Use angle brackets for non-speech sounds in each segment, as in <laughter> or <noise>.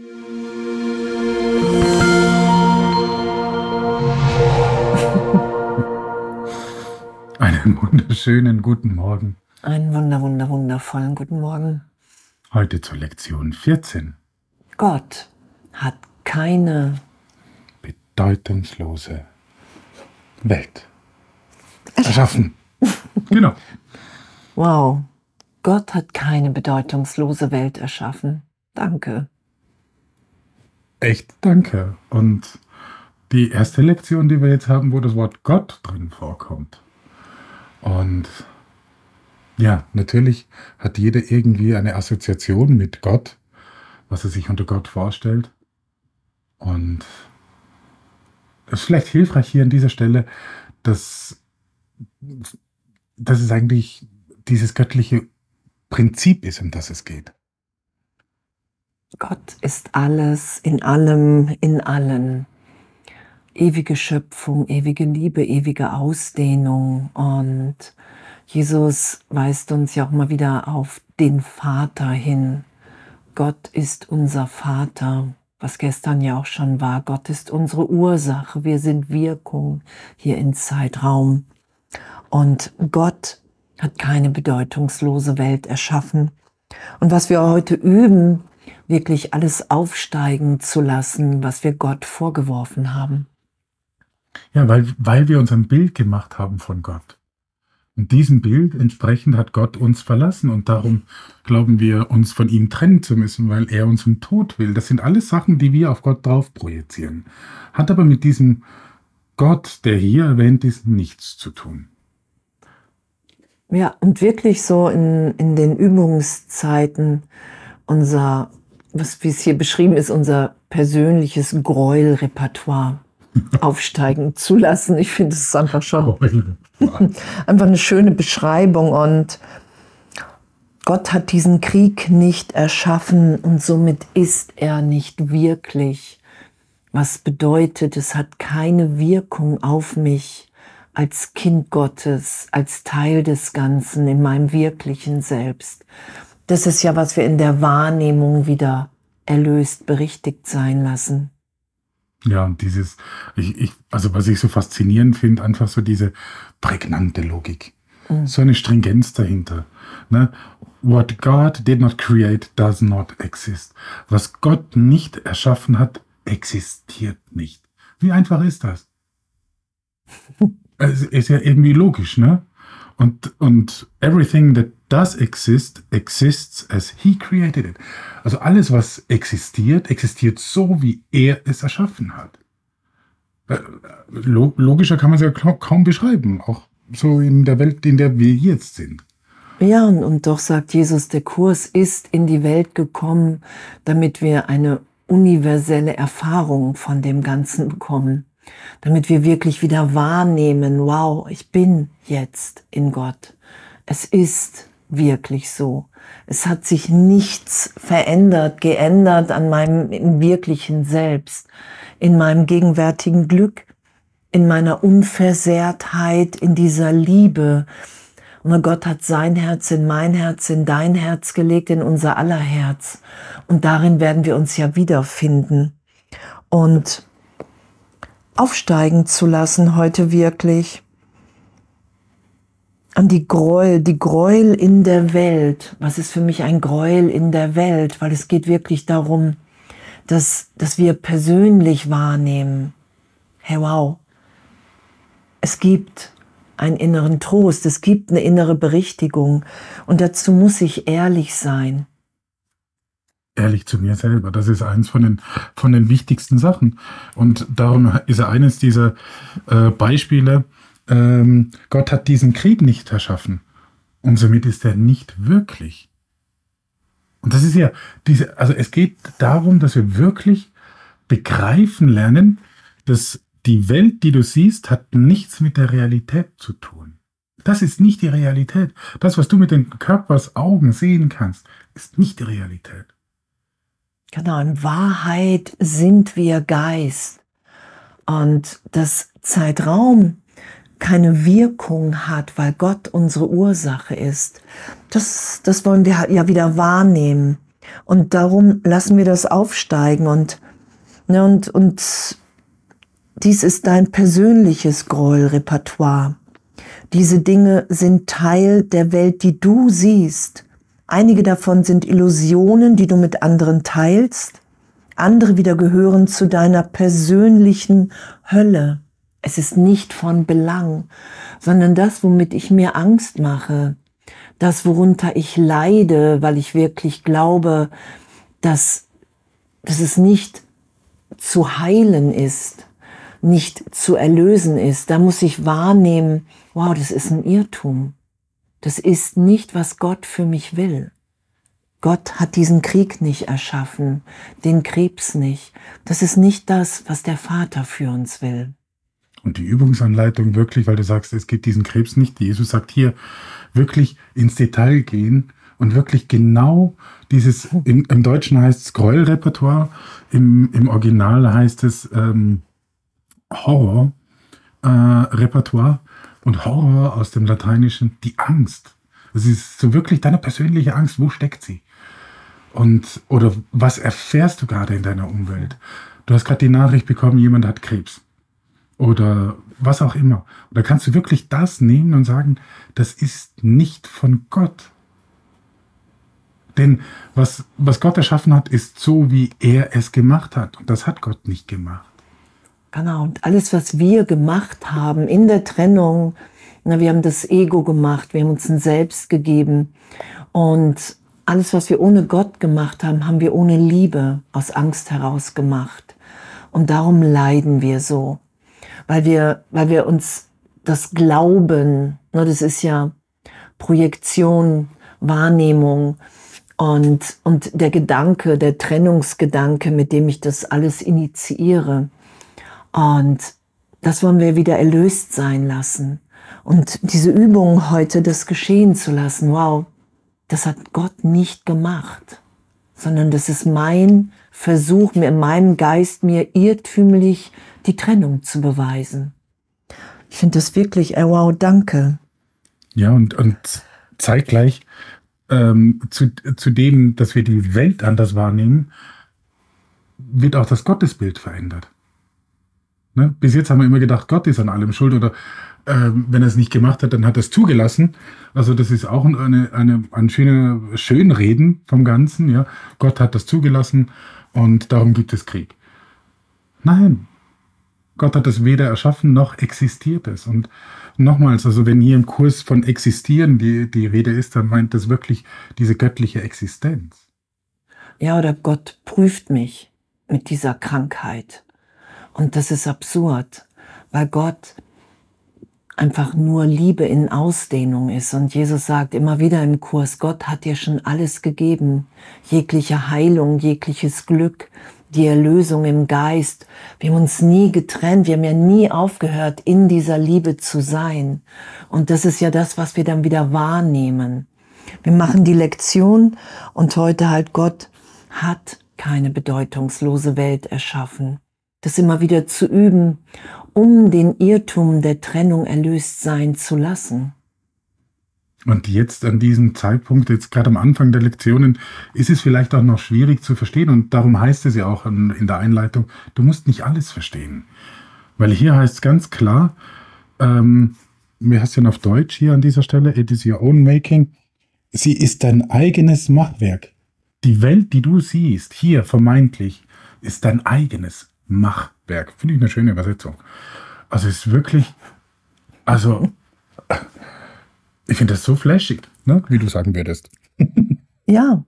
<laughs> Einen wunderschönen guten Morgen. Einen wunder, wunder, wundervollen guten Morgen. Heute zur Lektion 14. Gott hat keine bedeutungslose Welt erschaffen. <laughs> genau. Wow. Gott hat keine bedeutungslose Welt erschaffen. Danke. Echt danke. Und die erste Lektion, die wir jetzt haben, wo das Wort Gott drin vorkommt. Und ja, natürlich hat jeder irgendwie eine Assoziation mit Gott, was er sich unter Gott vorstellt. Und es ist vielleicht hilfreich hier an dieser Stelle, dass, dass es eigentlich dieses göttliche Prinzip ist, um das es geht. Gott ist alles, in allem, in allen. Ewige Schöpfung, ewige Liebe, ewige Ausdehnung. Und Jesus weist uns ja auch mal wieder auf den Vater hin. Gott ist unser Vater, was gestern ja auch schon war. Gott ist unsere Ursache. Wir sind Wirkung hier im Zeitraum. Und Gott hat keine bedeutungslose Welt erschaffen. Und was wir heute üben, wirklich alles aufsteigen zu lassen, was wir Gott vorgeworfen haben. Ja, weil, weil wir uns ein Bild gemacht haben von Gott. Und diesem Bild entsprechend hat Gott uns verlassen und darum glauben wir, uns von ihm trennen zu müssen, weil er uns im Tod will. Das sind alles Sachen, die wir auf Gott drauf projizieren. Hat aber mit diesem Gott, der hier erwähnt ist, nichts zu tun. Ja, und wirklich so in, in den Übungszeiten unser, was wie es hier beschrieben ist, unser persönliches Gräuelrepertoire <laughs> aufsteigen zu lassen. Ich finde, es ist einfach schon <laughs> einfach eine schöne Beschreibung und Gott hat diesen Krieg nicht erschaffen und somit ist er nicht wirklich. Was bedeutet, es hat keine Wirkung auf mich als Kind Gottes, als Teil des Ganzen in meinem wirklichen Selbst. Das ist ja, was wir in der Wahrnehmung wieder erlöst, berichtigt sein lassen. Ja, und dieses, ich, ich, also was ich so faszinierend finde, einfach so diese prägnante Logik. Mhm. So eine Stringenz dahinter. Ne? What God did not create does not exist. Was Gott nicht erschaffen hat, existiert nicht. Wie einfach ist das? <laughs> es ist ja irgendwie logisch, ne? Und, und everything that does exist, exists as he created it. Also alles, was existiert, existiert so, wie er es erschaffen hat. Äh, logischer kann man es ja kaum beschreiben, auch so in der Welt, in der wir jetzt sind. Ja, und doch sagt Jesus, der Kurs ist in die Welt gekommen, damit wir eine universelle Erfahrung von dem Ganzen bekommen damit wir wirklich wieder wahrnehmen, wow, ich bin jetzt in Gott. Es ist wirklich so. Es hat sich nichts verändert, geändert an meinem wirklichen Selbst, in meinem gegenwärtigen Glück, in meiner Unversehrtheit, in dieser Liebe. Und Gott hat sein Herz in mein Herz, in dein Herz gelegt, in unser aller Herz. Und darin werden wir uns ja wiederfinden. Und aufsteigen zu lassen heute wirklich. An die Gräuel, die Gräuel in der Welt. Was ist für mich ein Gräuel in der Welt? Weil es geht wirklich darum, dass, dass wir persönlich wahrnehmen. Hey, wow. Es gibt einen inneren Trost, es gibt eine innere Berichtigung und dazu muss ich ehrlich sein ehrlich zu mir selber. Das ist eins von den, von den wichtigsten Sachen. Und darum ist er eines dieser äh, Beispiele. Ähm, Gott hat diesen Krieg nicht erschaffen. Und somit ist er nicht wirklich. Und das ist ja diese, also es geht darum, dass wir wirklich begreifen lernen, dass die Welt, die du siehst, hat nichts mit der Realität zu tun. Das ist nicht die Realität. Das, was du mit den Körpers Augen sehen kannst, ist nicht die Realität. Genau, in Wahrheit sind wir Geist. Und dass Zeitraum keine Wirkung hat, weil Gott unsere Ursache ist, das, das wollen wir ja wieder wahrnehmen. Und darum lassen wir das aufsteigen und, ne, und, und dies ist dein persönliches Gräuelrepertoire. Diese Dinge sind Teil der Welt, die du siehst. Einige davon sind Illusionen, die du mit anderen teilst. Andere wieder gehören zu deiner persönlichen Hölle. Es ist nicht von Belang, sondern das, womit ich mir Angst mache, das, worunter ich leide, weil ich wirklich glaube, dass, dass es nicht zu heilen ist, nicht zu erlösen ist. Da muss ich wahrnehmen, wow, das ist ein Irrtum. Das ist nicht, was Gott für mich will. Gott hat diesen Krieg nicht erschaffen, den Krebs nicht. Das ist nicht das, was der Vater für uns will. Und die Übungsanleitung wirklich, weil du sagst, es gibt diesen Krebs nicht. Jesus sagt hier, wirklich ins Detail gehen und wirklich genau dieses, im, im Deutschen heißt es Gräuelrepertoire, im, im Original heißt es ähm, Horror-Repertoire äh, und Horror aus dem Lateinischen die Angst. Es ist so wirklich deine persönliche Angst, wo steckt sie? Und, oder was erfährst du gerade in deiner Umwelt? Du hast gerade die Nachricht bekommen, jemand hat Krebs oder was auch immer. Oder kannst du wirklich das nehmen und sagen, das ist nicht von Gott. Denn was, was Gott erschaffen hat, ist so, wie er es gemacht hat. Und das hat Gott nicht gemacht. Genau, und alles, was wir gemacht haben in der Trennung, na, wir haben das Ego gemacht, wir haben uns ein Selbst gegeben. Und alles, was wir ohne Gott gemacht haben, haben wir ohne Liebe aus Angst heraus gemacht. Und darum leiden wir so weil wir, weil wir uns das Glauben, ne, das ist ja Projektion, Wahrnehmung und, und der Gedanke, der Trennungsgedanke, mit dem ich das alles initiiere. Und das wollen wir wieder erlöst sein lassen. Und diese Übung heute, das geschehen zu lassen, wow, das hat Gott nicht gemacht, sondern das ist mein Versuch, mir in meinem Geist mir irrtümlich die Trennung zu beweisen. Ich finde das wirklich, oh wow, danke. Ja, und, und zeitgleich ähm, zu, zu dem, dass wir die Welt anders wahrnehmen, wird auch das Gottesbild verändert. Ne? Bis jetzt haben wir immer gedacht, Gott ist an allem schuld oder ähm, wenn er es nicht gemacht hat, dann hat er es zugelassen. Also das ist auch eine, eine, ein schöner Schönreden vom Ganzen. Ja? Gott hat das zugelassen und darum gibt es Krieg. Nein, Gott hat es weder erschaffen noch existiert es. Und nochmals, also wenn hier im Kurs von existieren die, die Rede ist, dann meint das wirklich diese göttliche Existenz. Ja, oder Gott prüft mich mit dieser Krankheit. Und das ist absurd, weil Gott einfach nur Liebe in Ausdehnung ist. Und Jesus sagt immer wieder im Kurs, Gott hat dir schon alles gegeben, jegliche Heilung, jegliches Glück, die Erlösung im Geist. Wir haben uns nie getrennt, wir haben ja nie aufgehört, in dieser Liebe zu sein. Und das ist ja das, was wir dann wieder wahrnehmen. Wir machen die Lektion und heute halt Gott hat keine bedeutungslose Welt erschaffen. Das immer wieder zu üben, um den Irrtum der Trennung erlöst sein zu lassen. Und jetzt an diesem Zeitpunkt, jetzt gerade am Anfang der Lektionen, ist es vielleicht auch noch schwierig zu verstehen. Und darum heißt es ja auch in, der Einleitung, du musst nicht alles verstehen. Weil hier heißt es ganz klar, ähm, hast ja auf Deutsch hier an dieser Stelle, it is your own making. Sie ist dein eigenes Machwerk. Die Welt, die du siehst, hier vermeintlich, ist dein eigenes Machwerk. Finde ich eine schöne Übersetzung. Also es ist wirklich, also ich finde das so flashig, ne? wie du sagen würdest. <laughs> ja.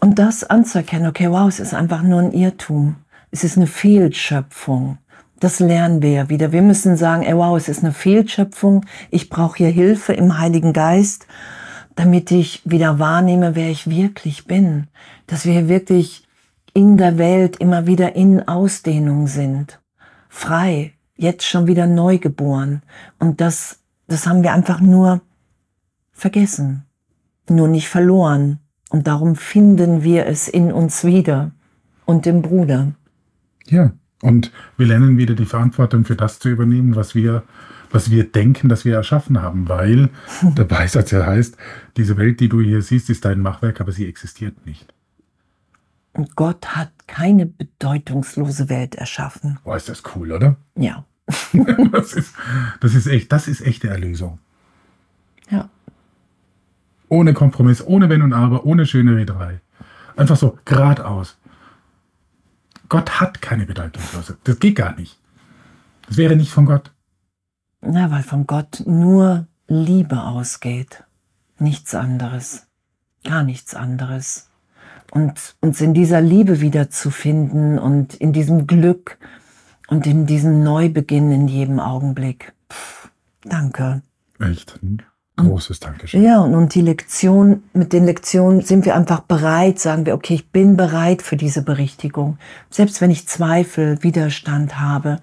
Und das anzuerkennen, okay, wow, es ist einfach nur ein Irrtum. Es ist eine Fehlschöpfung. Das lernen wir ja wieder. Wir müssen sagen, ey, wow, es ist eine Fehlschöpfung. Ich brauche hier Hilfe im Heiligen Geist, damit ich wieder wahrnehme, wer ich wirklich bin. Dass wir wirklich in der Welt immer wieder in Ausdehnung sind. Frei. Jetzt schon wieder neu geboren. Und das, das haben wir einfach nur vergessen, nur nicht verloren. Und darum finden wir es in uns wieder und im Bruder. Ja, und wir lernen wieder die Verantwortung für das zu übernehmen, was wir, was wir denken, dass wir erschaffen haben, weil <laughs> der Beisatz ja heißt, diese Welt, die du hier siehst, ist dein Machwerk, aber sie existiert nicht. Und Gott hat keine bedeutungslose Welt erschaffen. Boah, ist das cool, oder? Ja. <laughs> das, ist, das ist echt, das ist echte Erlösung. Ja. Ohne Kompromiss, ohne Wenn und Aber, ohne schöne Rederei. Einfach so, geradeaus. Gott hat keine bedeutungslose. Das geht gar nicht. Das wäre nicht von Gott. Na, weil von Gott nur Liebe ausgeht. Nichts anderes. Gar nichts anderes. Und uns in dieser Liebe wiederzufinden und in diesem Glück und in diesem Neubeginn in jedem Augenblick. Pff, danke. Echt. Ein großes Dankeschön. Ja, und, und die Lektion, mit den Lektionen sind wir einfach bereit, sagen wir, okay, ich bin bereit für diese Berichtigung. Selbst wenn ich Zweifel, Widerstand habe,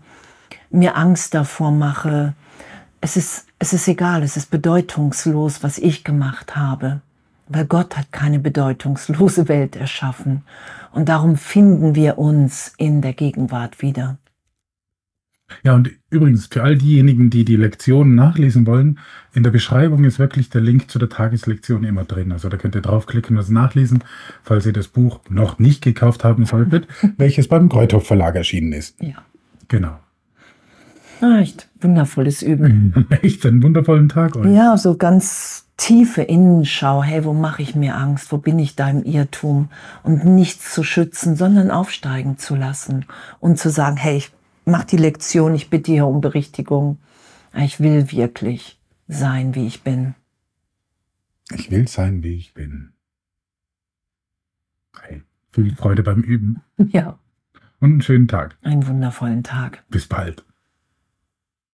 mir Angst davor mache, es ist, es ist egal, es ist bedeutungslos, was ich gemacht habe. Weil Gott hat keine bedeutungslose Welt erschaffen. Und darum finden wir uns in der Gegenwart wieder. Ja, und übrigens, für all diejenigen, die die Lektionen nachlesen wollen, in der Beschreibung ist wirklich der Link zu der Tageslektion immer drin. Also da könnt ihr draufklicken und das nachlesen, falls ihr das Buch noch nicht gekauft haben solltet, <laughs> welches beim Kreuthoff Verlag erschienen ist. Ja. Genau. Ah, echt wundervolles Üben. <laughs> Echt einen wundervollen Tag euch. Ja, so ganz tiefe Innenschau. Hey, wo mache ich mir Angst? Wo bin ich da im Irrtum? Und nichts zu schützen, sondern aufsteigen zu lassen und zu sagen, hey, ich mach die Lektion, ich bitte hier um Berichtigung. Ich will wirklich sein, wie ich bin. Ich will sein, wie ich bin. Hey, viel Freude beim Üben <laughs> Ja, und einen schönen Tag. einen wundervollen Tag. Bis bald.